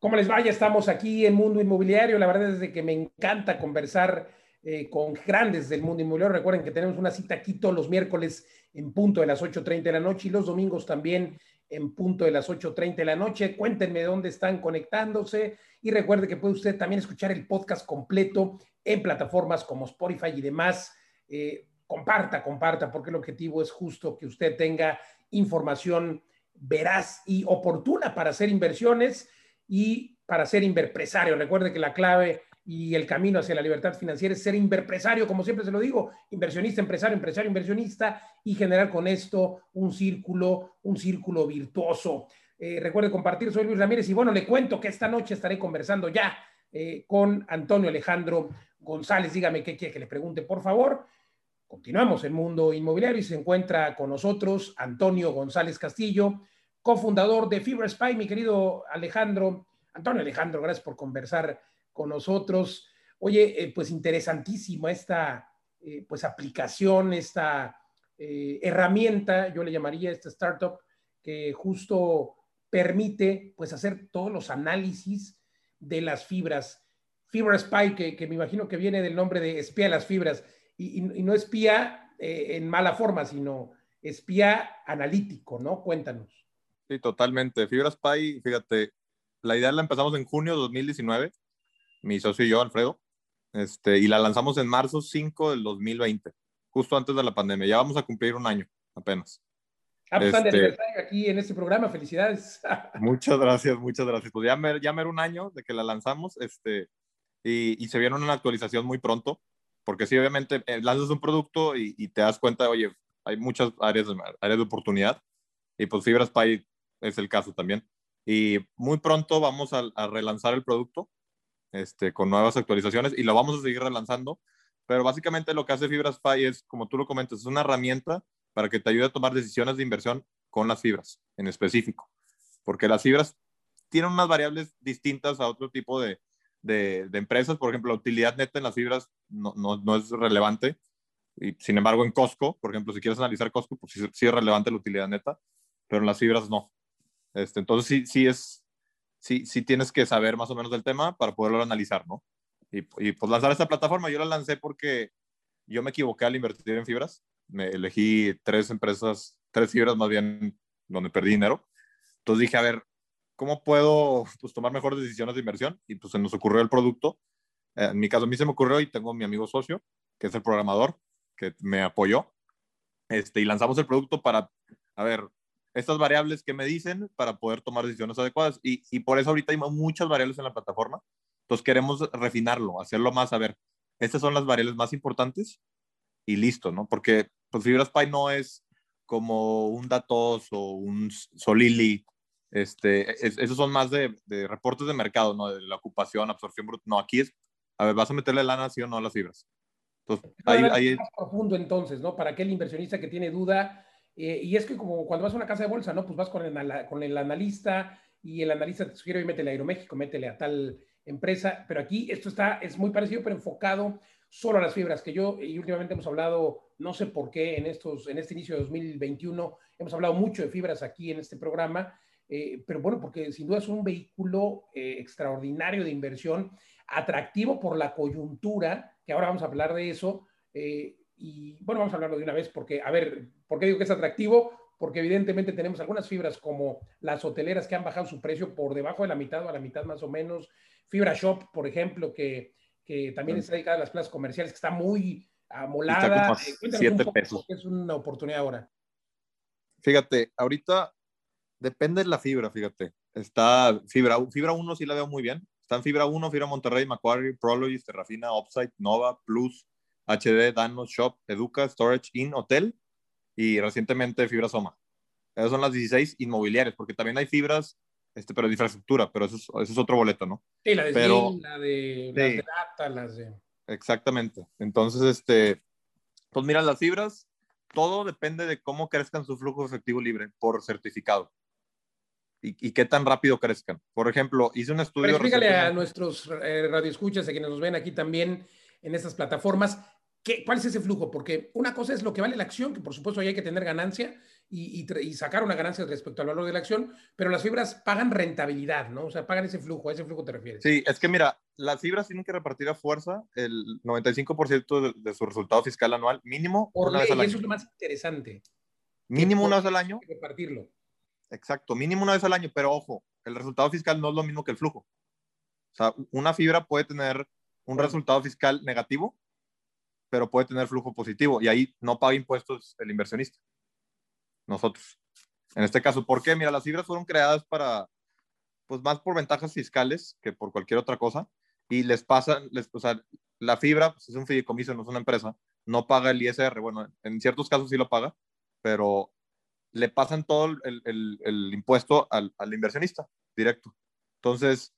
¿Cómo les vaya? Estamos aquí en Mundo Inmobiliario. La verdad es que me encanta conversar eh, con grandes del mundo inmobiliario. Recuerden que tenemos una cita aquí todos los miércoles en punto de las 8.30 de la noche y los domingos también en punto de las 8.30 de la noche. Cuéntenme dónde están conectándose y recuerde que puede usted también escuchar el podcast completo en plataformas como Spotify y demás. Eh, comparta, comparta, porque el objetivo es justo que usted tenga información veraz y oportuna para hacer inversiones y para ser inverpresario. Recuerde que la clave y el camino hacia la libertad financiera es ser inverpresario, como siempre se lo digo, inversionista, empresario, empresario, inversionista y generar con esto un círculo, un círculo virtuoso. Eh, recuerde compartir, soy Luis Ramírez y bueno, le cuento que esta noche estaré conversando ya eh, con Antonio Alejandro González. Dígame qué quiere que le pregunte, por favor. Continuamos en Mundo Inmobiliario y se encuentra con nosotros Antonio González Castillo, cofundador de Fibra Spy. Mi querido Alejandro, Antonio Alejandro, gracias por conversar con nosotros. Oye, eh, pues interesantísima esta eh, pues aplicación, esta eh, herramienta, yo le llamaría esta startup, que justo permite pues hacer todos los análisis de las fibras. Fibra Spy, que, me imagino que viene del nombre de espía las fibras y, no espía en mala forma, sino espía analítico, ¿no? Cuéntanos. Sí, totalmente. Fibra Spy, fíjate, la idea la empezamos en junio de 2019, mi socio y yo, Alfredo, este, y la lanzamos en marzo 5 del 2020, justo antes de la pandemia. Ya vamos a cumplir un año apenas. Ah, pues este, aniversario aquí en este programa, felicidades. muchas gracias, muchas gracias. Pues ya me, ya un año de que la lanzamos, este, y, y se viene una actualización muy pronto porque sí, obviamente eh, lanzas un producto y, te das cuenta, oye, hay muchas áreas de, áreas de oportunidad y pues Fibra Spy es el caso también. Y muy pronto vamos a, relanzar el producto este, con nuevas actualizaciones y lo vamos a seguir relanzando. Pero básicamente lo que hace Fibra Spy es, como tú lo comentas, es una herramienta para que te ayude a tomar decisiones de inversión con las fibras en específico. Porque las fibras tienen unas variables distintas a otro tipo de, de, empresas. Por ejemplo, la utilidad neta en las fibras no, no, es relevante. Y, sin embargo, en Costco, por ejemplo, si quieres analizar Costco, pues sí, es relevante la utilidad neta, pero en las fibras no. Este, entonces sí, sí es, sí, sí tienes que saber más o menos del tema para poderlo analizar, ¿no? Y, y pues lanzar esta plataforma, yo la lancé porque yo me equivoqué al invertir en fibras. Me elegí tres empresas, tres fibras más bien, donde perdí dinero. Entonces dije, a ver, ¿cómo puedo pues, tomar mejores decisiones de inversión? Y pues se nos ocurrió el producto. Eh, en mi caso, a mí se me ocurrió y tengo mi amigo socio, que es el programador, que me apoyó. Este, y lanzamos el producto para, a ver, estas variables que me dicen para poder tomar decisiones adecuadas. Y, y por eso ahorita hay muchas variables en la plataforma. Entonces queremos refinarlo, hacerlo más, a ver, estas son las variables más importantes y listo, ¿no? Porque pues FibraSpy no es como un Datos o un Solili este, esos son más de, reportes de mercado, ¿no? De la ocupación, absorción bruta. No, aquí es, a ver, ¿vas a meterle lana, sí o no, a las fibras? Entonces, ahí, ahí... Más profundo entonces, ¿no? Para aquel inversionista que tiene duda, eh, y es que como cuando vas a una casa de bolsa, ¿no? Pues vas con el, con el analista y el analista te sugiere, métele a Aeroméxico, métele a tal empresa, pero aquí esto está, es muy parecido, pero enfocado solo a las fibras, que yo, y últimamente hemos hablado, no sé por qué, en, estos, en este inicio de 2021, hemos hablado mucho de fibras aquí en este programa, eh, pero bueno, porque sin duda es un vehículo eh, extraordinario de inversión, atractivo por la coyuntura, que ahora vamos a hablar de eso. Eh, y bueno, vamos a hablarlo de una vez, porque, a ver, ¿por qué digo que es atractivo? Porque evidentemente tenemos algunas fibras como las hoteleras que han bajado su precio por debajo de la mitad o a la mitad más o menos. Fibra Shop, por ejemplo, que, que también está dedicada a las plazas comerciales, que está muy amolada. Está pesos. Es una oportunidad ahora. Fíjate, ahorita Depende de la fibra, fíjate. Está fibra, fibra 1 sí la veo muy bien. Está en fibra 1, fibra Monterrey, Macquarie, Prologis, Terrafina, Upside, Nova, Plus, HD, Danos, Shop, Educa, Storage, In, Hotel y recientemente Fibra Soma. Esas son las 16 inmobiliarias, porque también hay fibras, este, pero de infraestructura, pero eso es, eso es otro boleto, ¿no? Sí, la de, pero, la de, las de data, las de... Exactamente. Entonces, este, pues mira, las fibras, todo depende de cómo crezcan su flujo efectivo libre por certificado y, qué tan rápido crezcan. Por ejemplo, hice un estudio. Pero explícale a nuestros eh, radioescuchas, a quienes nos ven aquí también en estas plataformas, ¿qué, ¿cuál es ese flujo? Porque una cosa es lo que vale la acción, que por supuesto ahí hay que tener ganancia, y, sacar una ganancia respecto al valor de la acción, pero las fibras pagan rentabilidad, ¿no? O sea, pagan ese flujo, a ese flujo te refieres. Sí, es que mira, las fibras tienen que repartir a fuerza el 95% de, su resultado fiscal anual, mínimo Por una vez al año. Eso es lo más interesante. Mínimo una vez al año. Repartirlo. Exacto, mínimo una vez al año, pero ojo, el resultado fiscal no es lo mismo que el flujo. O sea, una fibra puede tener un resultado fiscal negativo, pero puede tener flujo positivo y ahí no paga impuestos el inversionista. Nosotros. En este caso, ¿por qué? Mira, las fibras fueron creadas para, pues más por ventajas fiscales que por cualquier otra cosa y les pasa, les, o sea, la fibra pues, es un fideicomiso, no es una empresa, no paga el ISR, bueno, en ciertos casos sí lo paga, pero le pasan todo el, el, el impuesto al, al, inversionista directo. Entonces,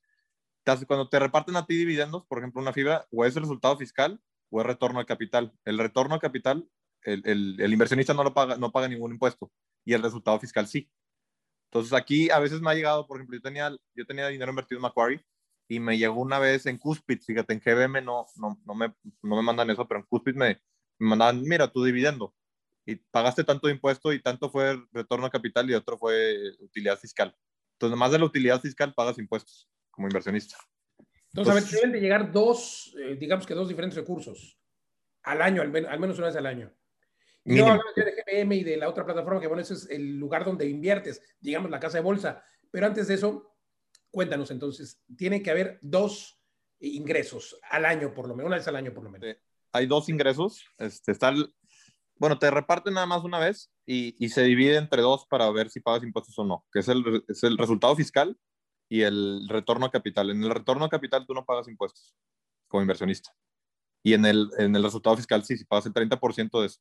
cuando te reparten a ti dividendos, por ejemplo, una fibra, o es resultado fiscal o es retorno de capital. El retorno de capital, el, el, inversionista no lo paga, no paga ningún impuesto y el resultado fiscal sí. Entonces aquí a veces me ha llegado, por ejemplo, yo tenía, yo tenía dinero invertido en Macquarie y me llegó una vez en Cuspid, fíjate, en GBM no, no, no, me, no me mandan eso, pero en Cuspid me, me mandan, mira, tu dividendo y pagaste tanto impuesto y tanto fue retorno a capital y otro fue utilidad fiscal. Entonces, además de la utilidad fiscal, pagas impuestos como inversionista. Entonces, a ver, deben de llegar dos, eh, digamos que dos diferentes recursos al año, al, menos una vez al año. No hablamos de GPM y de la otra plataforma, que bueno, ese es el lugar donde inviertes, digamos, la casa de bolsa. Pero antes de eso, cuéntanos entonces, tiene que haber dos ingresos al año, por lo menos, una vez al año, por lo menos. hay dos ingresos. Este, está bueno, te reparten nada más una vez y, y, se divide entre dos para ver si pagas impuestos o no, que es el, es el resultado fiscal y el retorno a capital. En el retorno a capital tú no pagas impuestos como inversionista. Y en el, en el resultado fiscal sí, si pagas el 30% de eso.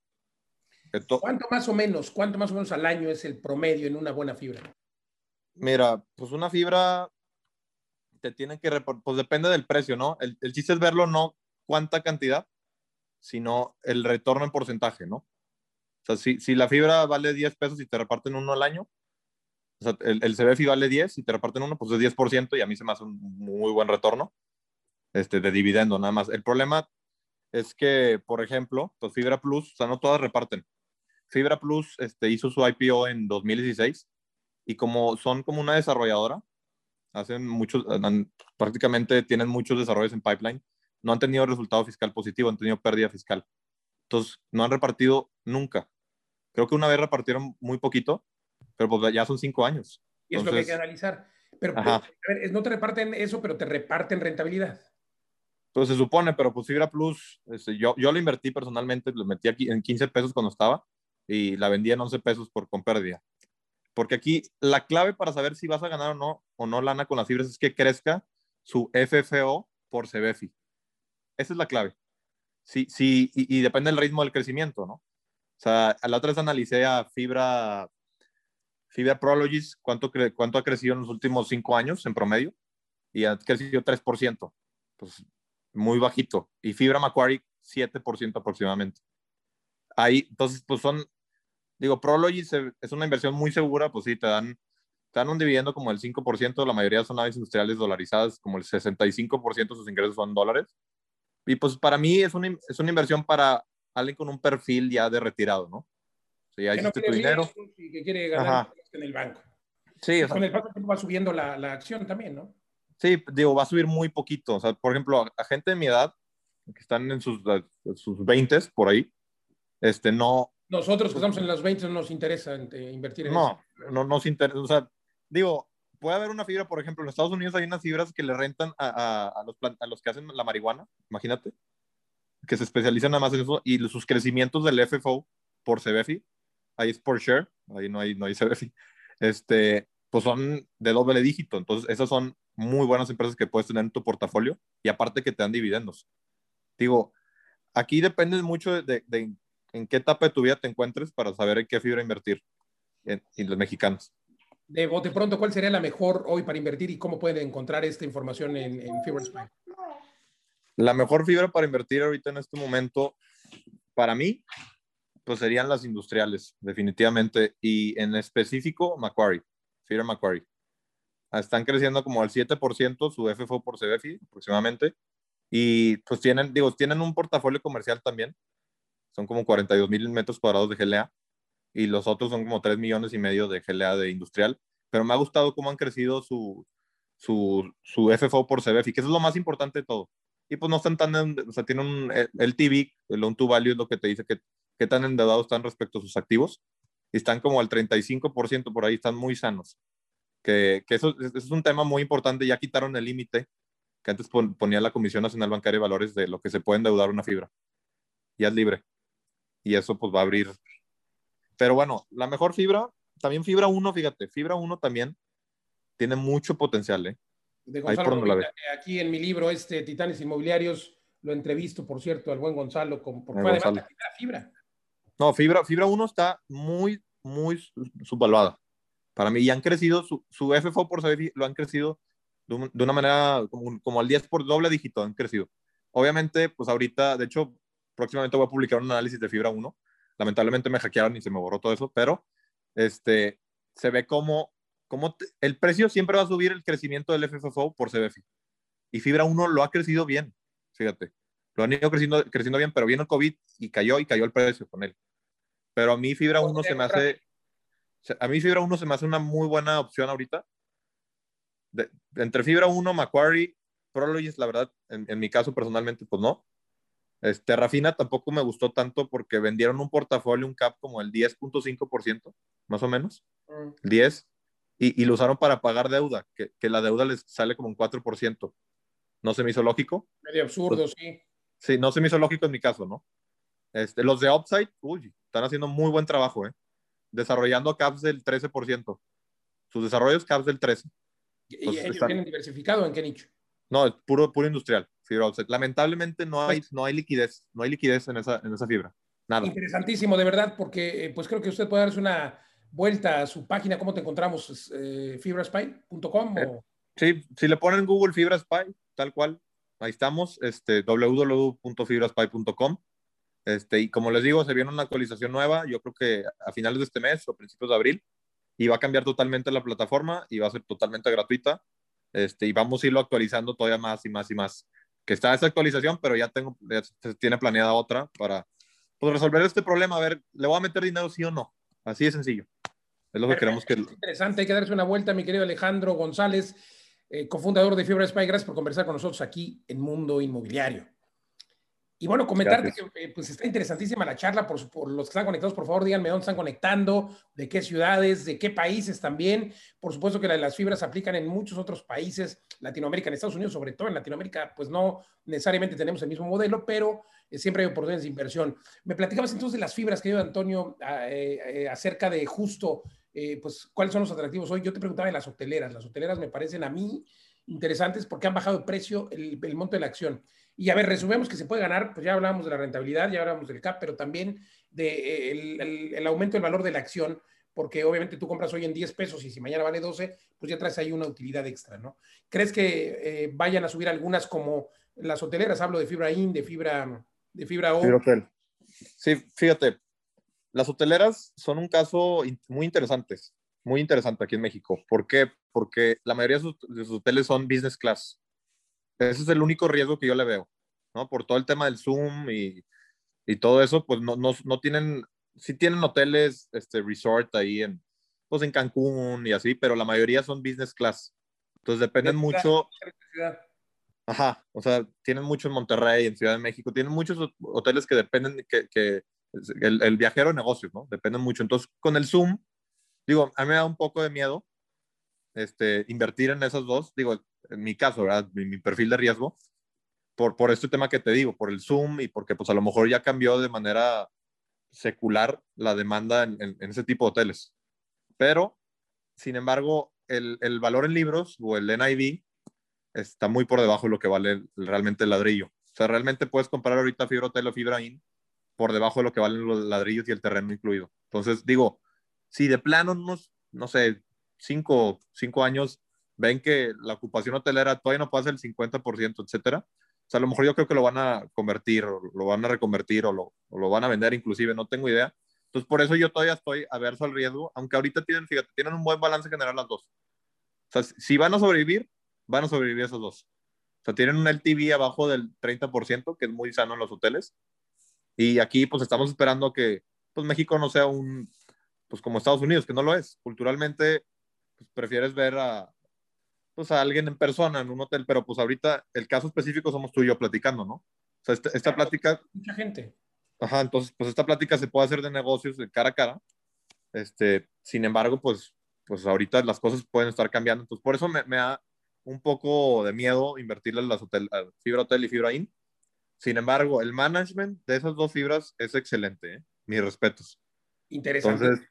¿Cuánto más o menos, cuánto más o menos al año es el promedio en una buena fibra? Mira, pues una fibra te tiene que, pues depende del precio, ¿no? El, el chiste es verlo no cuánta cantidad, sino el retorno en porcentaje, ¿no? O sea, si, si la fibra vale 10 pesos y te reparten uno al año, o sea, el, el CBFI vale 10 y te reparten uno, pues es 10% y a mí se me hace un muy buen retorno este, de dividendo nada más. El problema es que, por ejemplo, pues Fibra Plus, o sea, no todas reparten. Fibra Plus este, hizo su IPO en 2016 y como son como una desarrolladora, hacen muchos, prácticamente tienen muchos desarrollos en pipeline, no han tenido resultado fiscal positivo, han tenido pérdida fiscal. Entonces, no han repartido nunca. Creo que una vez repartieron muy poquito, pero pues ya son cinco años. Y es lo que hay que analizar. Pero pues, no te reparten eso, pero te reparten rentabilidad. Pues se supone, pero pues Fibra Plus, este, yo, yo lo invertí personalmente, lo metí aquí en 15 pesos cuando estaba y la vendí en 11 pesos por, con pérdida. Porque aquí la clave para saber si vas a ganar o no, o no lana con las fibras es que crezca su FFO por CBFI. Esa es la clave. Sí, sí, y, depende del ritmo del crecimiento, ¿no? O sea, a la otra vez analicé a Fibra, Fibra Prologis, cuánto, ha crecido en los últimos cinco años en promedio, y ha crecido 3%, pues muy bajito. Y Fibra Macquarie, 7% aproximadamente. Ahí, entonces, pues son, digo, Prologis es una inversión muy segura, pues sí, te dan, te dan un dividendo como el 5%, la mayoría son aves industriales dolarizadas, como el 65% de sus ingresos son dólares y pues para mí es una, es una inversión para alguien con un perfil ya de retirado, ¿no? O sea, ya hiciste tu dinero. Y que quiere ganar en el banco. Sí, o sea, con el paso va subiendo la, la, acción también, ¿no? Sí, digo, va a subir muy poquito. O sea, por ejemplo, a, gente de mi edad, que están en sus, sus 20 por ahí, este, no. Nosotros que estamos en los 20 no nos interesa eh, invertir en no, eso. No, nos interesa. O sea, digo, puede haber una fibra, por ejemplo, en Estados Unidos hay unas fibras que le rentan a, a, los, a los que hacen la marihuana, imagínate, que se especializan nada más en eso, y sus crecimientos del FFO por CBFI, ahí es por share, ahí no hay, no hay CBFI, este, pues son de doble dígito, entonces esas son muy buenas empresas que puedes tener en tu portafolio, y aparte que te dan dividendos. Digo, aquí depende mucho de, de, en qué etapa de tu vida te encuentres para saber en qué fibra invertir en, en los mexicanos. De bote pronto, ¿cuál sería la mejor hoy para invertir y cómo pueden encontrar esta información en, en Fibra La mejor fibra para invertir ahorita en este momento, para mí, pues serían las industriales, definitivamente. Y en específico, Macquarie, Fibra Macquarie. Están creciendo como al 7% su FFO por CBFI aproximadamente. Y pues tienen, digo, tienen un portafolio comercial también. Son como 42 mil metros cuadrados de GLA y los otros son como 3 millones y medio de GLA de industrial, pero me ha gustado cómo han crecido su, su, su FFO por CBF, y que eso es lo más importante de todo. Y pues no están tan, o sea, tienen un, el TV, el loan to value es lo que te dice que, qué tan endeudados están respecto a sus activos, y están como al 35% por ahí, están muy sanos. Que, que eso, eso, es un tema muy importante, ya quitaron el límite que antes ponía la Comisión Nacional Bancaria de Valores de lo que se puede endeudar una fibra. Ya es libre. Y eso pues va a abrir. Pero bueno, la mejor fibra, también fibra 1, fíjate, fibra 1 también tiene mucho potencial, ¿eh? De Gonzalo, la aquí en mi libro, este Titanes Inmobiliarios, lo entrevisto, por cierto, al buen Gonzalo, con, por fue además la fibra. No, fibra, fibra 1 está muy, muy subvaluada para mí. Y han crecido, su, su FFO por saber lo han crecido de, una manera como, como, al 10 por doble dígito, han crecido. Obviamente, pues ahorita, de hecho, próximamente voy a publicar un análisis de fibra 1. Lamentablemente me hackearon y se me borró todo eso, pero este, se ve como como el precio siempre va a subir el crecimiento del FFO por CBFI. Y Fibra 1 lo ha crecido bien, fíjate. Lo han ido creciendo, creciendo bien, pero vino el COVID y cayó y cayó el precio con él. Pero a mí Fibra 1 se me hace, a mí Fibra 1 se me hace una muy buena opción ahorita. entre Fibra 1, Macquarie, Prologis, la verdad, en, mi caso personalmente, pues no. Este, Rafina tampoco me gustó tanto porque vendieron un portafolio, un cap como el 10.5%, más o menos. 10 mm y, lo usaron para pagar deuda, que, que, la deuda les sale como un 4%. ¿No se me hizo lógico? Medio absurdo, pues, sí. Sí, no se me hizo lógico en mi caso, ¿no? Este, los de Upside, uy, están haciendo muy buen trabajo, ¿eh? Desarrollando caps del 13%. Sus desarrollos caps del 13%. ¿Y ellos tienen diversificado en qué nicho? No, es puro, puro industrial, fibra offset. Lamentablemente no hay, no hay liquidez, no hay liquidez en esa, en esa fibra. Nada. Interesantísimo, de verdad, porque eh, pues creo que usted puede darse una vuelta a su página, ¿cómo te encontramos? Eh, fibraspy.com. Eh, sí, si le ponen Google Fibraspy, tal cual, ahí estamos, este, www.fibraspy.com. Este, y como les digo, se viene una actualización nueva, yo creo que a finales de este mes o principios de abril, y va a cambiar totalmente la plataforma y va a ser totalmente gratuita. Este, y vamos a irlo actualizando todavía más y más y más. Que está esa actualización, pero ya tengo, ya se tiene planeada otra para pues, resolver este problema. A ver, ¿le voy a meter dinero sí o no? Así de sencillo. Es lo que queremos que... interesante, hay que darse una vuelta, mi querido Alejandro González, eh, cofundador de Fibra Spy. Gracias por conversar con nosotros aquí en Mundo Inmobiliario. Y bueno, comentarte que eh, pues está interesantísima la charla, por, los que están conectados, por favor díganme dónde están conectando, de qué ciudades, de qué países también. Por supuesto que las fibras se aplican en muchos otros países, Latinoamérica, en Estados Unidos, sobre todo en Latinoamérica, pues no necesariamente tenemos el mismo modelo, pero eh, siempre hay oportunidades de inversión. Me platicabas entonces de las fibras, querido Antonio, eh, acerca de justo, pues, cuáles son los atractivos hoy. Yo te preguntaba de las hoteleras. Las hoteleras me parecen a mí interesantes porque han bajado el precio, el, el monto de la acción. Y a ver, resumemos que se puede ganar, pues ya hablamos de la rentabilidad, ya hablamos del CAP, pero también del de el, aumento del valor de la acción, porque obviamente tú compras hoy en 10 pesos y si mañana vale 12, pues ya traes ahí una utilidad extra, ¿no? ¿Crees que eh, vayan a subir algunas como las hoteleras? Hablo de fibra IN, de fibra, de fibra O. Sí, fíjate, las hoteleras son un caso muy interesante, muy interesante aquí en México. ¿Por qué? Porque la mayoría de sus hoteles son business class. Ese es el único riesgo que yo le veo, ¿no? Por todo el tema del Zoom y, y todo eso, pues no, no, no, tienen, sí tienen hoteles, este, resort ahí en, pues en Cancún y así, pero la mayoría son business class. Entonces dependen mucho. Ajá, o sea, tienen mucho en Monterrey, en Ciudad de México, tienen muchos hoteles que dependen, que, que el, el, viajero negocio, ¿no? Dependen mucho. Entonces, con el Zoom, digo, a mí me da un poco de miedo este, invertir en esas dos. Digo, en mi caso, ¿verdad? Mi, perfil de riesgo, por, por este tema que te digo, por el Zoom y porque pues a lo mejor ya cambió de manera secular la demanda en, en, ese tipo de hoteles. Pero, sin embargo, el, el, valor en libros o el NIV está muy por debajo de lo que vale realmente el ladrillo. O sea, realmente puedes comprar ahorita fibra hotel o fibra in por debajo de lo que valen los ladrillos y el terreno incluido. Entonces, digo, si de plano unos, no sé, cinco, cinco años ven que la ocupación hotelera todavía no pasa el 50%, etcétera, o sea, a lo mejor yo creo que lo van a convertir, o lo van a reconvertir, o lo, o lo van a vender inclusive, no tengo idea. Entonces, por eso yo todavía estoy averso al riesgo, aunque ahorita tienen, fíjate, tienen un buen balance general las dos. O sea, si van a sobrevivir, van a sobrevivir esos dos. O sea, tienen un LTV abajo del 30%, que es muy sano en los hoteles. Y aquí, pues, estamos esperando que, pues, México no sea un, pues como Estados Unidos, que no lo es. Culturalmente, pues prefieres ver a, pues a alguien en persona en un hotel, pero pues ahorita el caso específico somos tú y yo platicando, ¿no? O sea, esta, esta plática... Mucha gente. Ajá, entonces, pues esta plática se puede hacer de negocios de cara a cara. Este, sin embargo, pues, pues ahorita las cosas pueden estar cambiando. Entonces, por eso me, me da un poco de miedo invertirle en las hotel, a fibra hotel y fibra in. Sin embargo, el management de esas dos fibras es excelente. ¿eh? Mis respetos. Interesante. Entonces,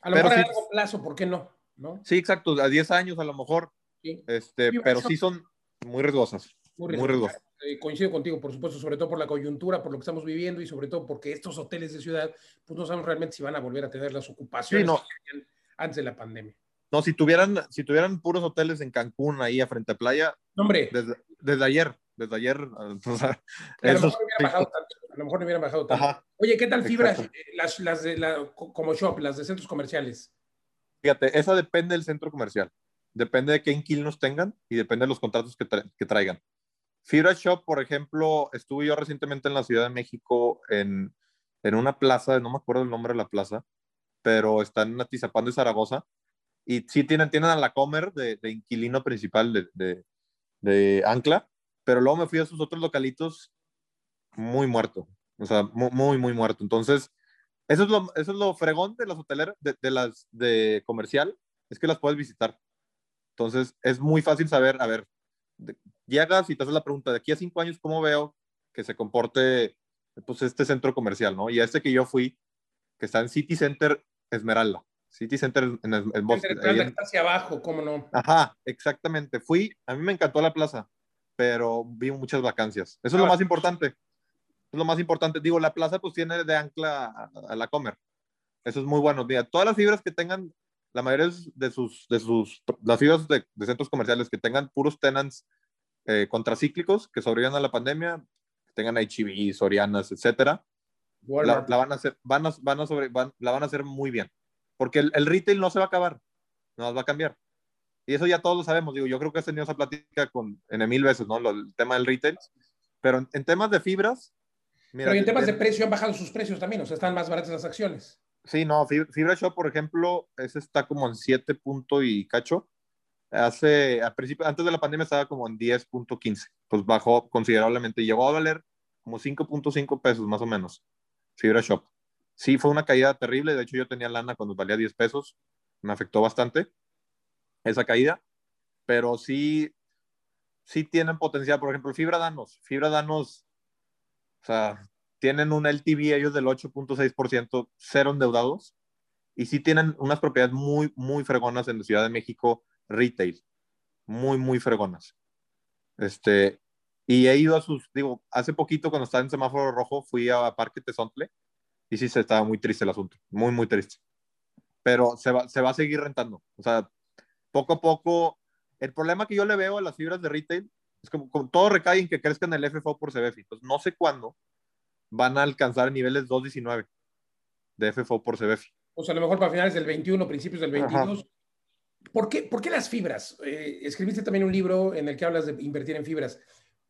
a lo mejor a largo plazo, ¿por qué no? ¿No? sí, exacto, a 10 años a lo mejor, Sí. este, Sí, pero eso- sí son muy riesgosas. Muy riesgoso. Eh, coincido contigo, por supuesto, sobre todo por la coyuntura, por lo que estamos viviendo y sobre todo porque estos hoteles de ciudad, pues no sabemos realmente si van a volver a tener las ocupaciones Sí, no. que tenían antes de la pandemia. No, si tuvieran, si tuvieran puros hoteles en Cancún ahí a frente a playa, No, hombre, desde, desde ayer, desde ayer, o sea, a lo mejor no bajado tanto. A lo mejor no hubieran bajado tanto. Ajá. Oye, ¿qué tal fibras? Exacto. eh, Las, las de la, co- como shop, las de centros comerciales. Fíjate, esa depende del centro comercial. Depende de qué inquilinos tengan y depende de los contratos que, tra- que traigan. Fibra Shop, por ejemplo, estuve yo recientemente en la Ciudad de México en, en una plaza, no me acuerdo el nombre de la plaza, pero están en Atizapán de Zaragoza y sí tienen, tienen a la Comer de, de inquilino principal de, de, Ancla, pero luego me fui a sus otros localitos muy muerto, o sea, mu- muy, muy muerto. Entonces, eso es lo, eso es lo fregón de las hoteleras, de, de las de comercial, es que las puedes visitar. Entonces, es muy fácil saber, a ver, de- llegas y te haces la pregunta, de aquí a cinco años, ¿cómo veo que se comporte pues, este centro comercial, ¿no? Y a este que yo fui, que está en City Center Esmeralda, City Center en, en, en ahí en- hacia abajo, ¿cómo no? Ajá, exactamente. Fui, a mí me encantó la plaza, pero vi muchas vacancias. Eso es lo Ah, más importante. Es lo más importante. Digo, la plaza pues tiene de ancla a, a la comer. Eso es muy bueno. Mira, todas las fibras que tengan, la mayoría de sus, de sus, las fibras de, de centros comerciales que tengan puros tenants eh, contracíclicos que sobrevivan a la pandemia, que tengan HIV, Sorianas, etcétera, la, la van a hacer, van a, van a sobre, van- la van a hacer muy bien. Porque el, el retail no se va a acabar, no va a cambiar. Y eso ya todos lo sabemos. Digo, yo creo que has tenido esa plática con en mil veces, ¿no? Lo- el tema del retail. Pero en, en temas de fibras, mira, Pero en temas de precio han bajado sus precios también, o sea, están más baratas las acciones. Sí, no, Fib- Fibra Shop, por ejemplo, ese está como en 7 punto y cacho. Hace, al principio, antes de la pandemia estaba como en 10.15, pues bajó considerablemente y llegó a valer como 5.5 pesos más o menos. Fibra Shop. Sí, fue una caída terrible. De hecho, yo tenía lana cuando valía 10 pesos. Me afectó bastante esa caída. Pero sí, sí tienen potencial. Por ejemplo, Fibra Danos. Fibra Danos, o sea, tienen un LTV ellos del 8.6%, cero endeudados. Y sí tienen unas propiedades muy, muy fregonas en la Ciudad de México, retail. Muy, muy fregonas. Este, y he ido a sus, digo, hace poquito cuando estaba en semáforo rojo, fui a Parque Tezontle y sí se estaba muy triste el asunto, muy, muy triste. Pero se va, se va a seguir rentando. O sea, poco a poco, el problema que yo le veo a las fibras de retail es como, como todo recae en que crezcan el FFO por CBFI. Entonces, no sé cuándo van a alcanzar niveles 2.19 de FFO por CBFI. O sea, a lo mejor para finales del 21, principios del Ajá. 22. ¿Por qué, por qué las fibras? Eh, escribiste también un libro en el que hablas de invertir en fibras.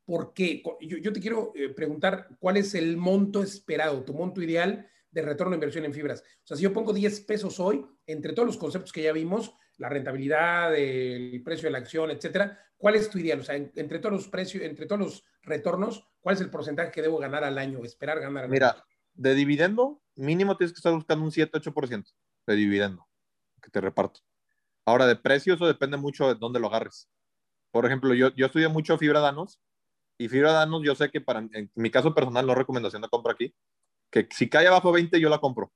¿Por qué? Yo, yo te quiero eh, preguntar cuál es el monto esperado, tu monto ideal de retorno de inversión en fibras. O sea, si yo pongo 10 pesos hoy, entre todos los conceptos que ya vimos, la rentabilidad, el precio de la acción, etcétera, ¿cuál es tu ideal? O sea, en- entre todos los precios, entre todos los retornos, ¿cuál es el porcentaje que debo ganar al año, esperar ganar al año? Mira, de dividendo, mínimo tienes que estar buscando un 7-8% de dividendo que te reparto. Ahora, de precio, eso depende mucho de dónde lo agarres. Por ejemplo, yo, yo estudié mucho fibra danos y fibra danos, yo sé que para en mi caso personal, no recomendación de compra aquí, que si cae abajo de 20, yo la compro.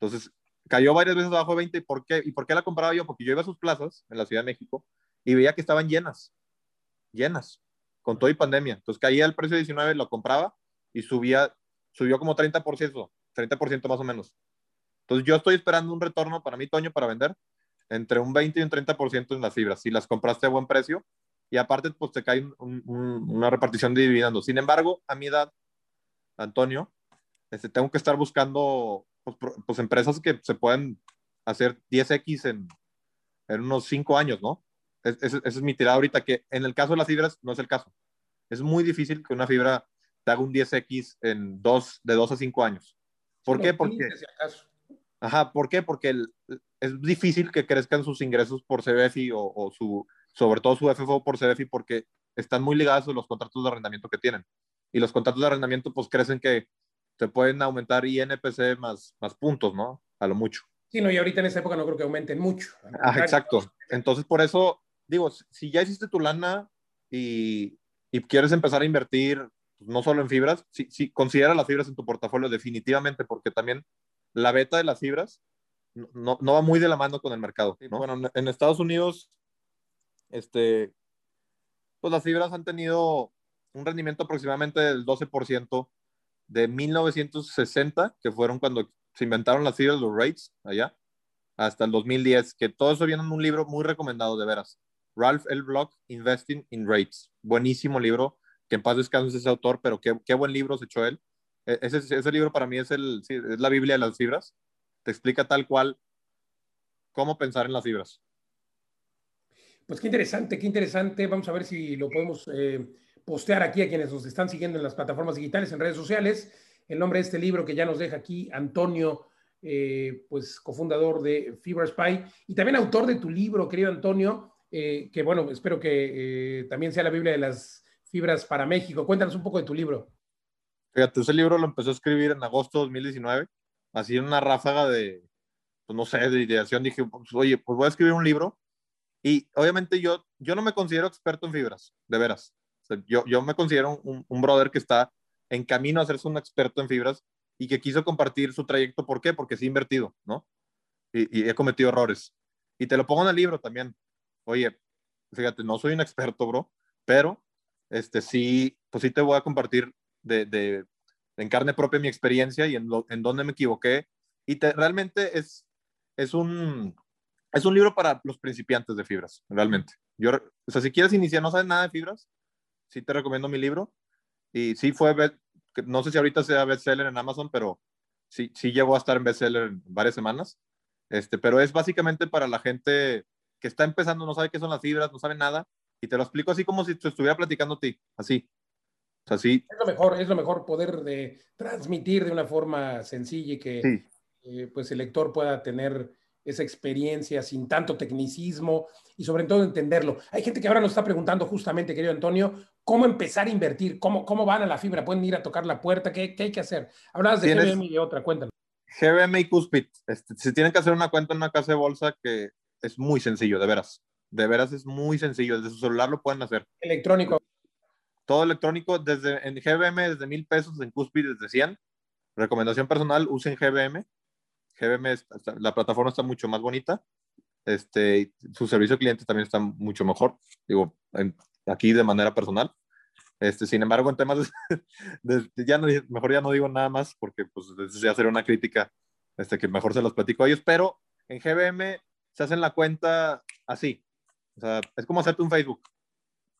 Entonces, cayó varias veces abajo de 20. ¿Y por qué, ¿Y por qué la compraba yo? Porque yo iba a sus plazas en la Ciudad de México y veía que estaban llenas, llenas, con todo y pandemia. Entonces, caía el precio de 19, lo compraba y subía, subió como 30%, 30% más o menos. Entonces, yo estoy esperando un retorno para mí, Toño, para vender entre un 20 y un 30% en las fibras. Si las compraste a buen precio y aparte, pues te cae un- un- una repartición de dividendos. Sin embargo, a mi edad, Antonio, este, tengo que estar buscando pues, pues, empresas que se pueden hacer 10x en, en unos 5 años, ¿no? Es- es- Esa es mi tirada ahorita, que en el caso de las fibras no es el caso. Es muy difícil que una fibra te haga un 10x en dos, de 2 a 5 años. ¿Por qué? Porque, 15, si acaso. Ajá, ¿por qué? Porque es difícil que crezcan sus ingresos por CBFI o, o, su, sobre todo su FFO por CBFI porque están muy ligados a los contratos de arrendamiento que tienen. Y los contratos de arrendamiento pues crecen que se pueden aumentar INPC más, más puntos, ¿no? A lo mucho. Sí, no, y ahorita en esta época no creo que aumenten mucho. Ah, exacto. Entonces, por eso, digo, si ya hiciste tu lana y, y quieres empezar a invertir, pues, no solo en fibras, si considera las fibras en tu portafolio definitivamente, porque también la beta de las fibras no, no va muy de la mano con el mercado. ¿no? Bueno, en Estados Unidos, este, pues las fibras han tenido un rendimiento aproximadamente del 12% de 1960, que fueron cuando se inventaron las fibras, los rates, allá, hasta el 2010, que todo eso viene en un libro muy recomendado, de veras. Ralph L. Block, Investing in Rates. Buenísimo libro, que en paz descanse ese autor, pero qué, qué buen libro se echó él. E, ese, ese libro para mí es, el, es la Biblia de las fibras. Te explica tal cual cómo pensar en las fibras. Pues qué interesante, qué interesante. Vamos a ver si lo podemos eh, postear aquí a quienes nos están siguiendo en las plataformas digitales, en redes sociales. El nombre de este libro que ya nos deja aquí Antonio, eh, pues cofundador de Fibra Spy y también autor de tu libro, querido Antonio, eh, que bueno, espero que también sea la Biblia de las fibras para México. Cuéntanos un poco de tu libro. Fíjate, ese libro lo empezó a escribir en agosto de 2019, así en una ráfaga de, pues no sé, de ideación. Dije, pues, oye, pues voy a escribir un libro. Y obviamente yo, yo no me considero experto en fibras, de veras. Yo, yo me considero un, brother que está en camino a hacerse un experto en fibras y que quiso compartir su trayecto. ¿Por qué? Porque sí he invertido, ¿no? Y, he cometido errores. Y te lo pongo en el libro también. Oye, fíjate, no soy un experto, bro, pero este sí, pues sí te voy a compartir de, en carne propia mi experiencia y en, dónde me equivoqué. Y te, realmente es, es, un, es un libro para los principiantes de fibras, realmente. Yo, o sea, si quieres iniciar, no sabes nada de fibras, sí te recomiendo mi libro. Y sí fue, no sé si ahorita sea bestseller en Amazon, pero sí, sí llegó a estar en bestseller en varias semanas. Este, pero es básicamente para la gente que está empezando, no sabe qué son las fibras, no sabe nada, y te lo explico así como si te estuviera platicando a ti, así. Es lo mejor, es lo mejor poder de transmitir de una forma sencilla y que eh, pues el lector pueda tener esa experiencia sin tanto tecnicismo y sobre todo entenderlo. Hay gente que ahora nos está preguntando justamente, querido Antonio, cómo empezar a invertir, cómo, cómo van a la fibra, pueden ir a tocar la puerta, qué, qué hay que hacer. Hablabas de GBM y de otra, cuéntanos. GBM y Cuspid, este, se tienen que hacer una cuenta en una casa de bolsa que es muy sencillo, de veras. De veras es muy sencillo, desde su celular lo pueden hacer. Electrónico todo electrónico desde en GBM desde mil pesos, en Cuspid desde 100. Recomendación personal, usen GBM. GBM, la plataforma está mucho más bonita. Este, su servicio cliente también está mucho mejor, digo, aquí de manera personal. Este, sin embargo, en temas de, ya no, mejor ya no digo nada más porque pues ya sería una crítica este, que mejor se los platico a ellos, pero en GBM se hacen la cuenta así. O sea, es como hacerte un Facebook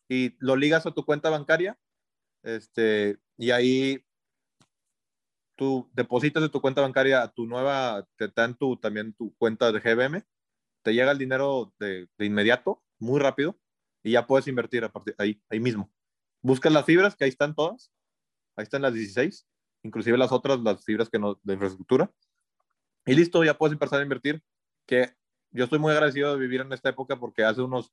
y lo ligas a tu cuenta bancaria, este, y ahí tú depositas de tu cuenta bancaria a tu nueva, te dan tu, también tu cuenta de GBM, te llega el dinero de, de inmediato, muy rápido, y ya puedes invertir a partir ahí, ahí mismo. Buscas las fibras, que ahí están todas, ahí están las 16, inclusive las otras, las fibras que no, de infraestructura, y listo, ya puedes empezar a invertir, que yo estoy muy agradecido de vivir en esta época porque hace unos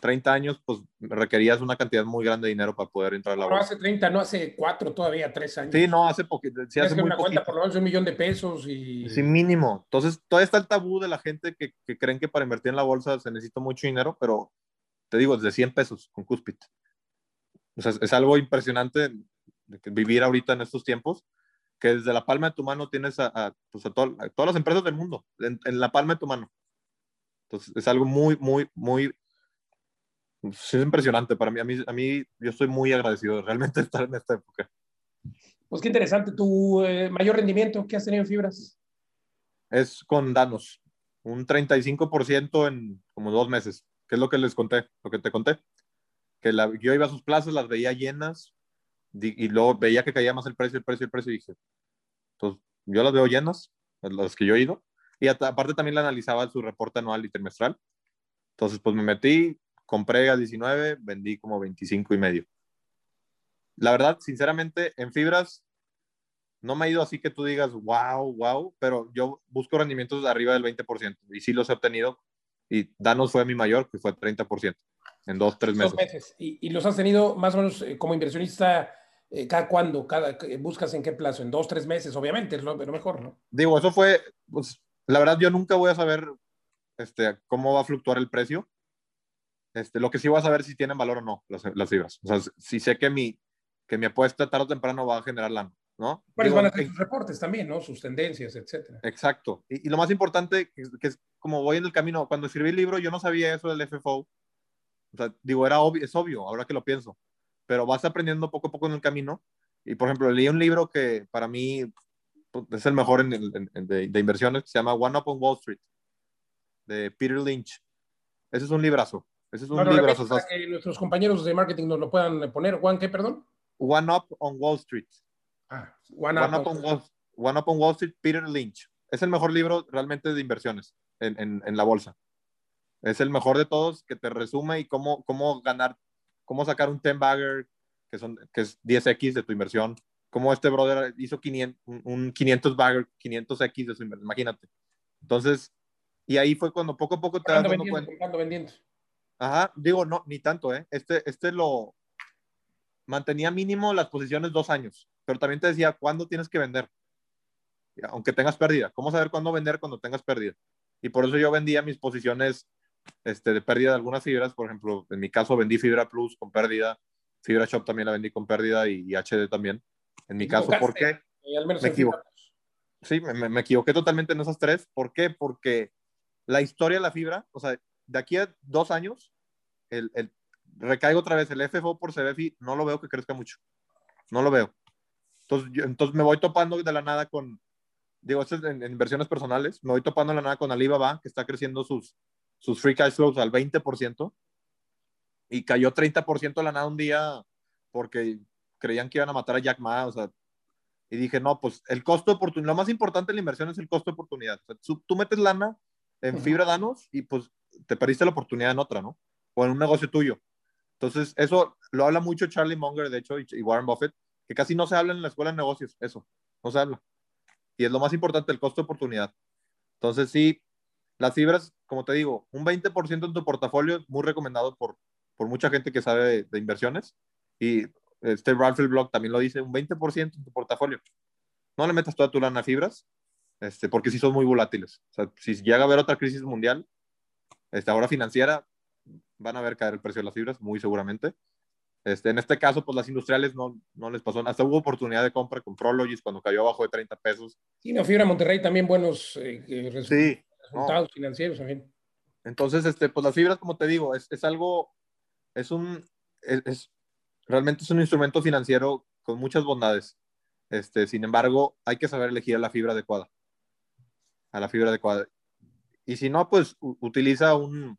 30 años, pues requerías una cantidad muy grande de dinero para poder entrar a la bolsa. No hace 30, no hace 4, todavía 3 años. Sí, no, hace poquito. Sí, hace muy una cuenta por lo menos un millón de pesos y... Sí, mínimo. Entonces, todavía está el tabú de la gente que, que, creen que para invertir en la bolsa se necesita mucho dinero, pero te digo, desde 100 pesos con Cuspit. O sea, es algo impresionante vivir ahorita en estos tiempos, que desde la palma de tu mano tienes a, a, pues a, todas las empresas del mundo, en, en la palma de tu mano. Entonces, es algo muy, muy, muy es impresionante para mí. A, mí. a mí, yo estoy muy agradecido de realmente estar en esta época. Pues qué interesante. ¿Tu eh, mayor rendimiento que has tenido en fibras? Es con Danos, un 35% en como dos meses, que es lo que les conté, lo que te conté. Que la, yo iba a sus plazas, las veía llenas y, y luego veía que caía más el precio, el precio, el precio y dije, entonces yo las veo llenas, las que yo he ido. Y aparte también la analizaba su reporte anual y trimestral. Entonces, pues me metí, compré a 19, vendí como 25 y medio. La verdad, sinceramente, en fibras no me ha ido así que tú digas, wow, wow, pero yo busco rendimientos de arriba del 20% y sí los he obtenido. Y Danos fue mi mayor, que fue 30% en dos, tres meses. Dos meses. ¿Y, los has tenido más o menos eh, como inversionista eh, cada cuándo? Cada, ¿Buscas en qué plazo? En dos, tres meses, obviamente, es lo, mejor, ¿no? Digo, eso fue, pues, la verdad, yo nunca voy a saber este, cómo va a fluctuar el precio. Este, lo que sí voy a saber si tienen valor o no las, las fibras. O sea, si sé que mi, que mi apuesta tarde o temprano va a generar lana. ¿no? Pero van a hacer sus reportes también, ¿no? Sus tendencias, etcétera. Exacto. Y, lo más importante, que, que, es como voy en el camino, cuando escribí el libro yo no sabía eso del FFO. O sea, digo, era obvio, es obvio, ahora que lo pienso. Pero vas aprendiendo poco a poco en el camino. Y, por ejemplo, leí un libro que para mí pues, es el mejor en, de, inversiones, que se llama One Up on Wall Street, de Peter Lynch. Ese es un librazo. Ese es un librazo. Para que nuestros compañeros de marketing nos lo puedan poner. Juan, ¿qué, perdón? One Up on Wall Street. Ah, One, Up, on Wall, Street, Peter Lynch. Es el mejor libro realmente de inversiones en, en, la bolsa. Es el mejor de todos que te resume y cómo, cómo ganar, cómo sacar un 10 bagger, que, son, que es 10x de tu inversión. Cómo este brother hizo 500, un 500 bagger, 500x de su inversión, imagínate. Entonces, y ahí fue cuando poco a poco te das dando cuenta. Ajá, digo, no, ni tanto, ¿eh? Este, este lo mantenía mínimo las posiciones dos años pero también te decía cuándo tienes que vender, aunque tengas pérdida. ¿Cómo saber cuándo vender cuando tengas pérdida? Y por eso yo vendía mis posiciones este, de pérdida de algunas fibras. Por ejemplo, en mi caso vendí Fibra Plus con pérdida, Fibra Shop también la vendí con pérdida y, HD también. En mi caso, ¿por qué? me equivoqué. Sí, me, me, equivoqué totalmente en esas tres. ¿Por qué? Porque la historia de la fibra, o sea, de aquí a dos años, el, el, recaigo otra vez, el FFO por CBFI, no lo veo que crezca mucho. No lo veo. Entonces, entonces me voy topando de la nada con, digo, esto es en, inversiones personales, me voy topando de la nada con Alibaba, que está creciendo sus, sus free cash flows al 20%, y cayó 30% de la nada un día porque creían que iban a matar a Jack Ma, o sea, y dije, no, pues el costo de oportunidad, lo más importante en la inversión es el costo de oportunidad. O sea, tú, metes lana en fibra danos y pues te perdiste la oportunidad en otra, ¿no? O en un negocio tuyo. Entonces, eso lo habla mucho Charlie Munger, de hecho, y Warren Buffett, que casi no se habla en la escuela de negocios, eso, no se habla. Y es lo más importante, el costo de oportunidad. Entonces, sí, las fibras, como te digo, un 20% en tu portafolio es muy recomendado por, por mucha gente que sabe de, inversiones. Y este Ralph blog también lo dice, un 20% en tu portafolio. No le metas toda tu lana a fibras, este, porque sí son muy volátiles. O sea, si llega a haber otra crisis mundial, este, ahora financiera, van a ver caer el precio de las fibras, muy seguramente. Este, en este caso, pues las industriales no, no les pasó. Hasta hubo oportunidad de compra con Prologis cuando cayó abajo de 30 pesos. Sí, no, Fibra Monterrey también buenos eh, resultados financieros, en Entonces, este, pues las fibras, como te digo, es, es algo, es un, es, realmente es un instrumento financiero con muchas bondades. Este, sin embargo, hay que saber elegir a la fibra adecuada. A la fibra adecuada. Y si no, pues utiliza un,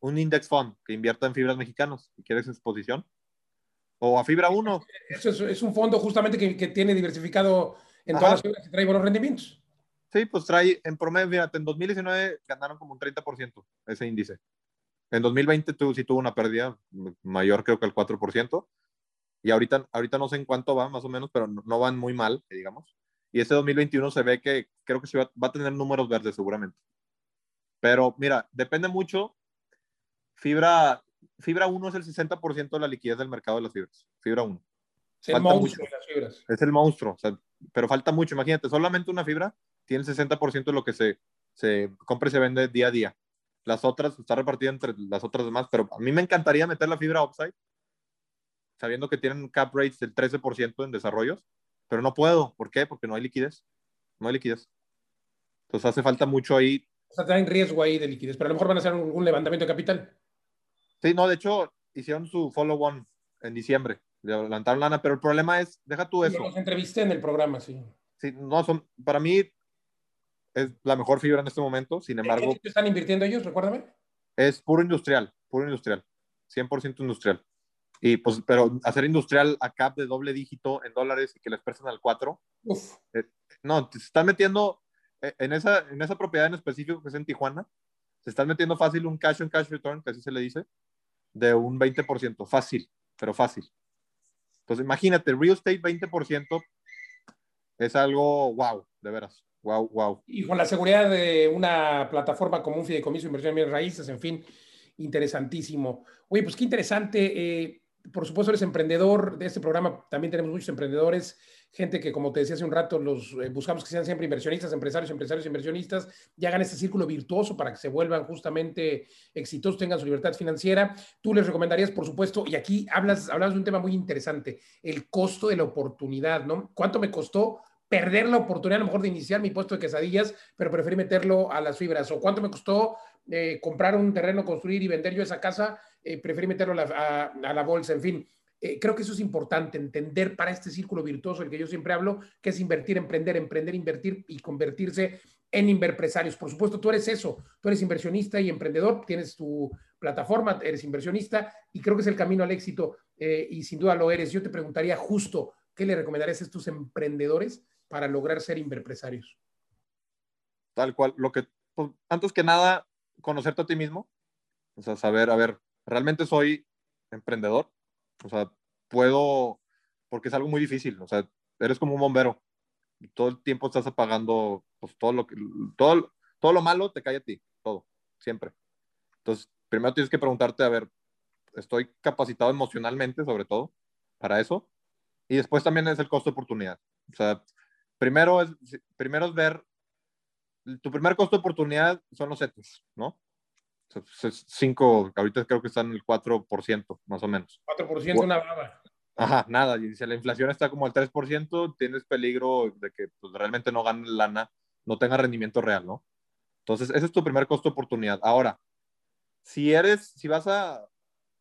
un index fund que invierta en fibras mexicanos y quieres exposición o a fibra 1. Eso es, un fondo justamente que, que tiene diversificado en todas las fibras y trae buenos rendimientos. Sí, pues trae en promedio, fíjate, en 2019 ganaron como un 30% ese índice. En 2020 tuvo, sí tuvo una pérdida mayor, creo que el 4%. Y ahorita, ahorita no sé en cuánto va, más o menos, pero no, van muy mal, digamos. Y este 2021 se ve que creo que se va, va a tener números verdes seguramente. Pero mira, depende mucho. Fibra, fibra 1 es el 60% de la liquidez del mercado de las fibras. Fibra 1. Es el monstruo de las fibras. Es el monstruo, pero falta mucho. Imagínate, solamente una fibra tiene el 60% de lo que se, se compra y se vende día a día. Las otras, está repartida entre las otras demás, pero a mí me encantaría meter la fibra upside, sabiendo que tienen cap rates del 13% en desarrollos, pero no puedo. ¿Por qué? Porque no hay liquidez. No hay liquidez. Entonces hace falta mucho ahí. O sea, tienen riesgo ahí de liquidez, pero a lo mejor van a hacer un levantamiento de capital. Sí, no, de hecho, hicieron su follow-on en diciembre. Le adelantaron lana, pero el problema es, deja tú eso. Los entrevisté en el programa, sí. Sí, no, son, para mí es la mejor fibra en este momento, sin embargo. ¿Qué están invirtiendo ellos? Recuérdame. Es puro industrial, puro industrial, 100% industrial. Y pues, pero hacer industrial a cap de doble dígito en dólares y que les presten al 4. Uf. Eh, no, se están metiendo en esa, en esa propiedad en específico que es en Tijuana, se están metiendo fácil un cash on cash return, que así se le dice, de un 20%, fácil, pero fácil. Entonces, imagínate, real estate 20%, es algo wow, de veras. Wow, wow. Y con la seguridad de una plataforma como un fideicomiso de inversión en raíces, en fin, interesantísimo. Oye, pues qué interesante. Eh, por supuesto, eres emprendedor de este programa. También tenemos muchos emprendedores, gente que, como te decía hace un rato, los eh, buscamos que sean siempre inversionistas, empresarios, empresarios, inversionistas, y hagan este círculo virtuoso para que se vuelvan justamente exitosos, tengan su libertad financiera. Tú les recomendarías, por supuesto, y aquí hablas, hablas de un tema muy interesante, el costo de la oportunidad, ¿no? ¿Cuánto me costó? perder la oportunidad a lo mejor de iniciar mi puesto de quesadillas, pero preferí meterlo a las fibras. ¿O cuánto me costó eh, comprar un terreno, construir y vender yo esa casa? Eh, preferí meterlo a la, bolsa, en fin. Eh, creo que eso es importante, entender para este círculo virtuoso del que yo siempre hablo, que es invertir, emprender, emprender, invertir y convertirse en inverpresarios. Por supuesto, tú eres eso, tú eres inversionista y emprendedor, tienes tu plataforma, eres inversionista y creo que es el camino al éxito y sin duda lo eres. Yo te preguntaría justo, ¿qué le recomendarías a estos emprendedores para lograr ser inverpresarios? Tal cual, lo que, pues, antes que nada, conocerte a ti mismo, o sea, saber, a ver, realmente soy emprendedor, o sea, puedo, porque es algo muy difícil, o sea, eres como un bombero, todo el tiempo estás apagando, pues todo lo que, todo, todo lo malo te cae a ti, todo, siempre. Entonces, primero tienes que preguntarte, a ver, estoy capacitado emocionalmente, sobre todo, para eso, y después también es el costo de oportunidad. O sea, primero es, primero es ver, tu primer costo de oportunidad son los CETES, ¿no? Cinco, ahorita creo que están en el 4%, más o menos. 4% una baba. Ajá, nada, y si la inflación está como al 3%, tienes peligro de que pues, realmente no gane lana, no tenga rendimiento real, ¿no? Entonces, ese es tu primer costo oportunidad. Ahora, si eres, si vas a,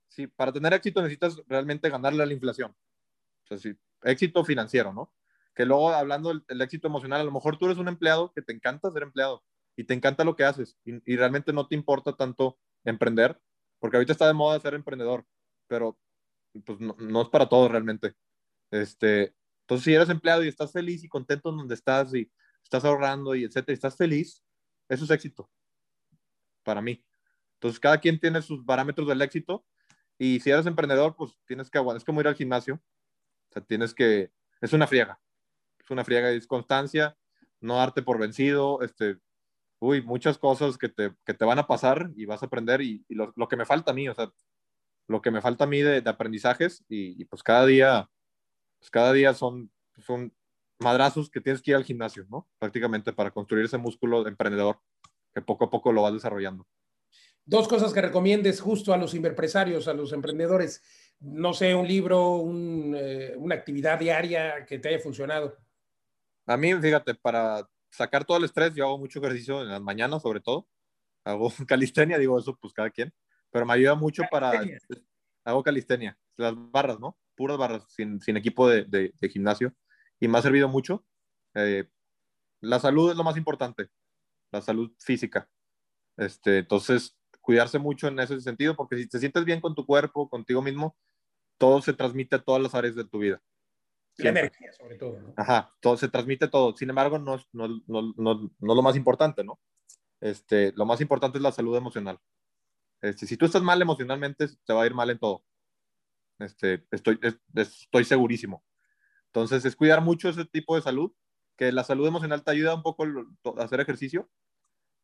si para tener éxito necesitas realmente ganarle a la inflación. O sea, si, éxito financiero, ¿no? que luego hablando del, éxito emocional, a lo mejor tú eres un empleado que te encanta ser empleado y te encanta lo que haces y, realmente no te importa tanto emprender, porque ahorita está de moda ser emprendedor, pero pues no, es para todo realmente. Este, entonces, si eres empleado y estás feliz y contento en donde estás y estás ahorrando y etcétera, y estás feliz, eso es éxito para mí. Entonces, cada quien tiene sus parámetros del éxito y si eres emprendedor, pues tienes que aguantar. Es como ir al gimnasio. Tienes que, es una friega es una friega de constancia, no darte por vencido, este, uy, muchas cosas que te, que te van a pasar y vas a aprender y, lo, lo, que me falta a mí, o sea, lo que me falta a mí de, de aprendizajes y, pues cada día, pues cada día son, son madrazos que tienes que ir al gimnasio, ¿no? Prácticamente para construir ese músculo emprendedor que poco a poco lo vas desarrollando. Dos cosas que recomiendes justo a los inverpresarios, a los emprendedores. No sé, un libro, un, eh, una actividad diaria que te haya funcionado. A mí, fíjate, para sacar todo el estrés, yo hago mucho ejercicio en las mañanas, sobre todo. Hago calistenia, digo eso, pues cada quien. Pero me ayuda mucho para. Hago calistenia, las barras, ¿no? Puras barras, sin, sin equipo de, de, gimnasio. Y me ha servido mucho. Eh, la salud es lo más importante, la salud física. Este, entonces, cuidarse mucho en ese sentido, porque si te sientes bien con tu cuerpo, contigo mismo, todo se transmite a todas las áreas de tu vida. La energía, sobre todo. ¿no? Ajá, todo, se transmite todo. Sin embargo, no, no, no, no, es lo más importante, ¿no? Este, lo más importante es la salud emocional. Este, si tú estás mal emocionalmente, te va a ir mal en todo. Este, estoy, estoy segurísimo. Entonces, es cuidar mucho ese tipo de salud, que la salud emocional te ayuda un poco a hacer ejercicio,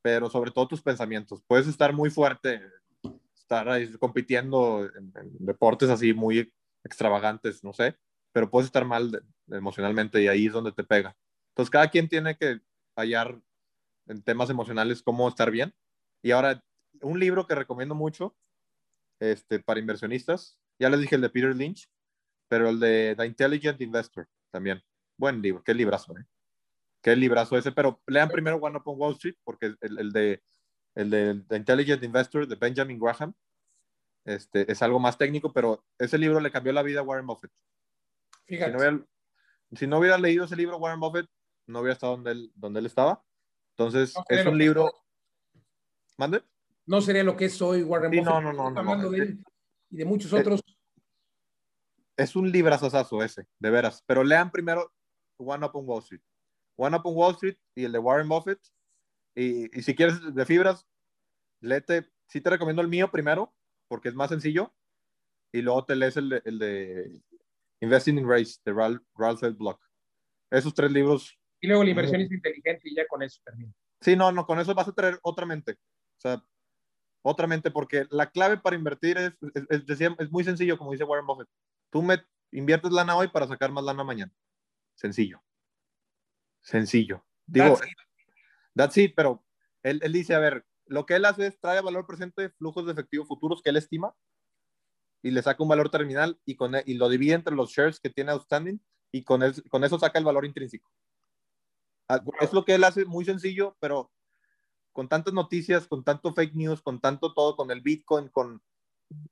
pero sobre todo tus pensamientos. Puedes estar muy fuerte, estar ahí compitiendo en deportes así muy extravagantes, no sé, pero puedes estar mal emocionalmente y ahí es donde te pega. Entonces, cada quien tiene que hallar en temas emocionales cómo estar bien. Y ahora, un libro que recomiendo mucho este, para inversionistas, ya les dije el de Peter Lynch, pero el de The Intelligent Investor también. Buen libro, qué librazo, ¿eh? Qué librazo ese, pero lean primero One Up on Wall Street, porque el, el de el de The Intelligent Investor de Benjamin Graham este, es algo más técnico, pero ese libro le cambió la vida a Warren Buffett. Si no, hubiera, leído ese libro, Warren Buffett no hubiera estado donde él, donde él estaba. Entonces, es un libro. ¿Mande? No sería lo que es hoy Warren Buffett. No, no, no. no, de él y de muchos otros. Es un librazazazo ese, de veras. Pero lean primero One Up on Wall Street. One Up on Wall Street y el de Warren Buffett. Y, y si quieres de fibras, léete. Sí te recomiendo el mío primero, porque es más sencillo. Y luego te lees el de, el de Investing in Race de Ralph, Ralph Block. esos tres libros. Y luego la inversión es inteligente y ya con eso termina. Sí, no, no, con eso vas a traer otra mente. O sea, otra mente, porque la clave para invertir es, es, es, muy sencillo, como dice Warren Buffett. Tú me inviertes lana hoy para sacar más lana mañana. Sencillo. Sencillo. Digo, that's it, that's it pero él, él, dice, a ver, lo que él hace es trae valor presente flujos de efectivo futuros que él estima y le saca un valor terminal y, con, e, y lo divide entre los shares que tiene outstanding y con, con eso saca el valor intrínseco. Ah, es lo que él hace muy sencillo, pero con tantas noticias, con tanto fake news, con tanto todo, con el Bitcoin, con,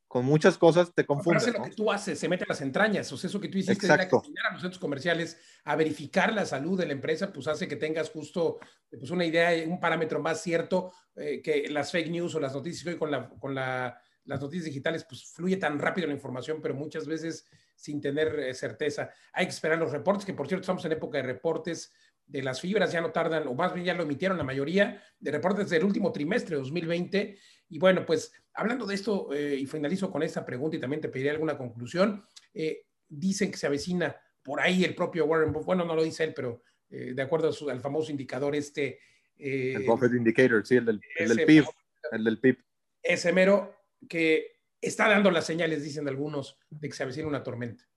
con muchas cosas, te confunde. Hace lo que tú haces, se mete a las entrañas. O sea, eso que tú hiciste de a los centros comerciales a verificar la salud de la empresa, pues hace que tengas justo pues, una idea, un parámetro más cierto eh, que las fake news o las noticias hoy con, la, con la, las noticias digitales, pues fluye tan rápido la información, pero muchas veces sin tener eh, certeza. Hay que esperar los reportes, que por cierto estamos en época de reportes de las fibras ya no tardan, o más bien ya lo emitieron la mayoría de reportes del último trimestre de 2020. Y bueno, pues hablando de esto, eh, y finalizo con esta pregunta y también te pediré alguna conclusión, eh, dicen que se avecina por ahí el propio Warren Buffett, bueno, no lo dice él, pero de acuerdo al famoso indicador este... el Buffett Indicator, sí, el del, el del PIB, el del PIB. Ese mero que está dando las señales, dicen algunos, de que se avecina una tormenta.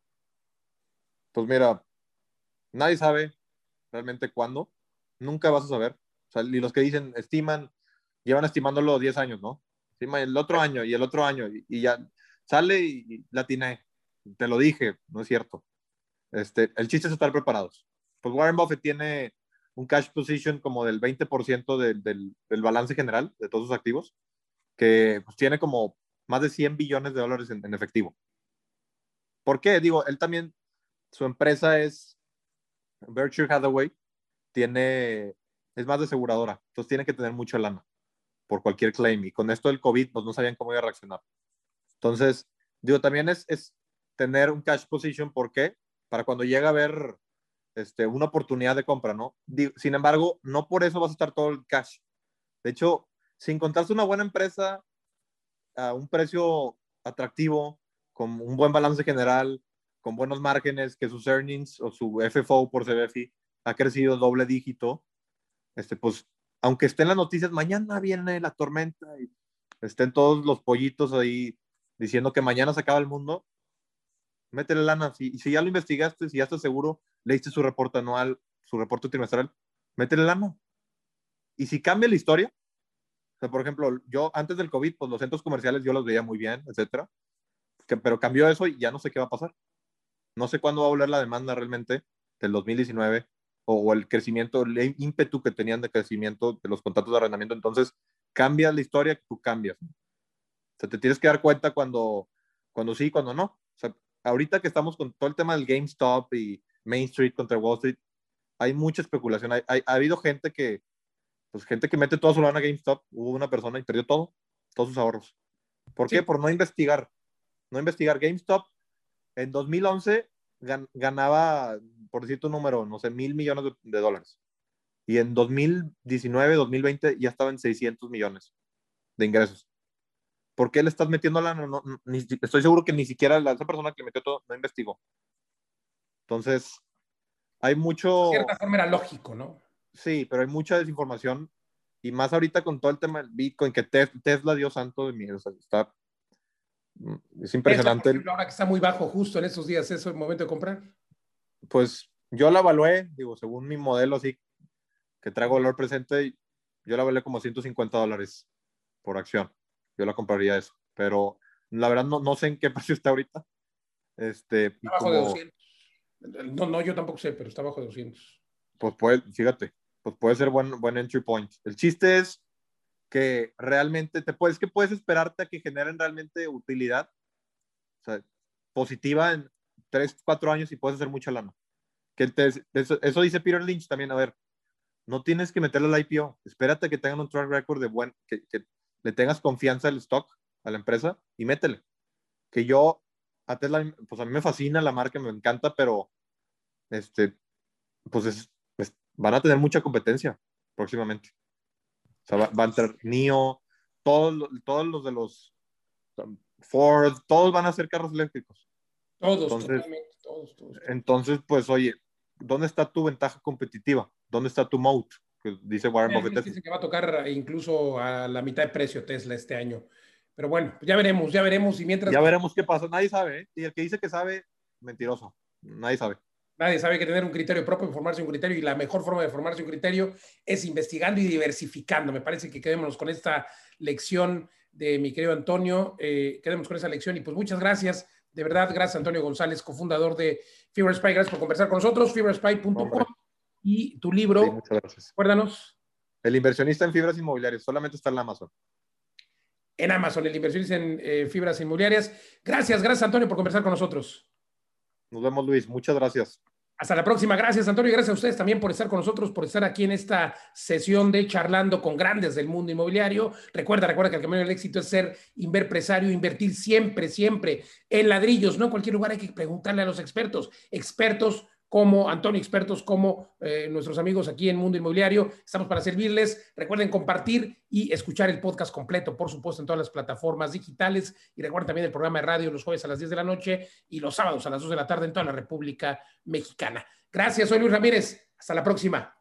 Pues mira, nadie sabe, realmente cuándo, nunca vas a saber. O sea, y los que dicen, estiman, llevan estimándolo 10 años, ¿no? Estima el otro año y el otro año y, ya sale y, la atiné. Te lo dije, no es cierto. Este, el chiste es estar preparados. Pues Warren Buffett tiene un cash position como del 20% del, del, balance general de todos sus activos, que pues, tiene como más de 100 billones de dólares en, en efectivo. ¿Por qué? Digo, él también, su empresa es Berkshire Hathaway tiene, es más de aseguradora, entonces tiene que tener mucha lana por cualquier claim. Y con esto del COVID, pues no sabían cómo iba a reaccionar. Entonces, digo, también es, es tener un cash position, ¿por qué? Para cuando llega a haber este, una oportunidad de compra, ¿no? sin embargo, no por eso vas a estar todo el cash. De hecho, si encontraste una buena empresa a un precio atractivo, con un buen balance general, con buenos márgenes, que sus earnings o su FFO por CBFI ha crecido doble dígito, este, pues, aunque estén las noticias, mañana viene la tormenta y estén todos los pollitos ahí diciendo que mañana se acaba el mundo, métele lana. Si, si ya lo investigaste, si ya estás seguro, leíste su reporte anual, su reporte trimestral, métele lana. Y si cambia la historia, o sea, por ejemplo, yo antes del COVID, pues los centros comerciales yo los veía muy bien, etcétera, pero cambió eso y ya no sé qué va a pasar. No sé cuándo va a volver la demanda realmente del 2019 o, el crecimiento, el ímpetu que tenían de crecimiento de los contratos de arrendamiento. Entonces, cambia la historia que tú cambias. O sea, te tienes que dar cuenta cuando, cuando sí, cuando no. O sea, ahorita que estamos con todo el tema del GameStop y Main Street contra Wall Street, hay mucha especulación. Hay, ha habido gente que, pues gente que mete toda su lana a GameStop. Hubo una persona y perdió todo, todos sus ahorros. ¿Por qué? Por no investigar. No investigar. GameStop en 2011 ganaba, por decir tu número, no sé, mil millones de, dólares. Y en 2019, 2020 ya estaba en 600 millones de ingresos. ¿Por qué le estás metiendo la... No, estoy seguro que ni siquiera la, esa persona que metió todo no investigó. Entonces, hay mucho... De cierta forma era lógico, ¿no? Sí, pero hay mucha desinformación. Y más ahorita con todo el tema del Bitcoin, que Tesla, dio santo de mí. O sea, está Mm, es impresionante. ahora que está muy bajo justo en estos días, ¿es el momento de comprar? Pues yo la evalué, digo, según mi modelo, así que traigo valor presente, yo la evalué como 150 dólares por acción. Yo la compraría eso, pero la verdad no, no sé en qué precio está ahorita. Este, está bajo de 200. No, no, yo tampoco sé, pero está bajo de 200. Pues puede, fíjate, pues puede ser buen, buen entry point. El chiste es que realmente te puedes, que puedes esperarte a que generen realmente utilidad o sea, positiva en 3, 4 años y puedes hacer mucha lana. Que eso, dice Peter Lynch también, a ver, no tienes que meterle al IPO, espérate que tengan un track record de buen, que, que le tengas confianza al stock, a la empresa y métele. Que yo, a Tesla, pues a mí me fascina la marca, me encanta, pero este, pues van a tener mucha competencia próximamente va, a entrar NIO, todos, todos los de los Ford, todos van a ser carros eléctricos. Todos, entonces, totalmente, todos, Entonces, pues, oye, ¿dónde está tu ventaja competitiva? ¿Dónde está tu moat? Que dice Warren Buffett. Dice que va a tocar incluso a la mitad de precio Tesla este año. Pero bueno, ya veremos, ya veremos. Y mientras. Ya veremos qué pasa. Nadie sabe. ¿eh? Y el que dice que sabe, mentiroso. Nadie sabe. Nadie sabe que tener un criterio propio, formarse un criterio, y la mejor forma de formarse un criterio es investigando y diversificando. Me parece que quedémonos con esta lección de mi querido Antonio. Eh, quedemos con esa lección y pues muchas gracias. De verdad, gracias Antonio González, cofundador de Fever Spy. Gracias por conversar con nosotros. Feverspy.com y tu libro. muchas gracias. Acuérdanos. El inversionista en fibras inmobiliarias. Solamente está en Amazon. En Amazon, el inversionista en eh, fibras inmobiliarias. Gracias, gracias Antonio por conversar con nosotros. Nos vemos, Luis. Muchas gracias. Hasta la próxima. Gracias, Antonio. Gracias a ustedes también por estar con nosotros, por estar aquí en esta sesión de charlando con grandes del mundo inmobiliario. Recuerda, recuerda que el camino del éxito es ser inverpresario, invertir siempre, siempre en ladrillos. No en cualquier lugar hay que preguntarle a los expertos. Expertos como Antonio, expertos como eh, nuestros amigos aquí en Mundo Inmobiliario. Estamos para servirles. Recuerden compartir y escuchar el podcast completo, por supuesto, en todas las plataformas digitales. Y recuerden también el programa de radio los jueves a las 10 de la noche y los sábados a las 2 de la tarde en toda la República Mexicana. Gracias, soy Luis Ramírez. Hasta la próxima.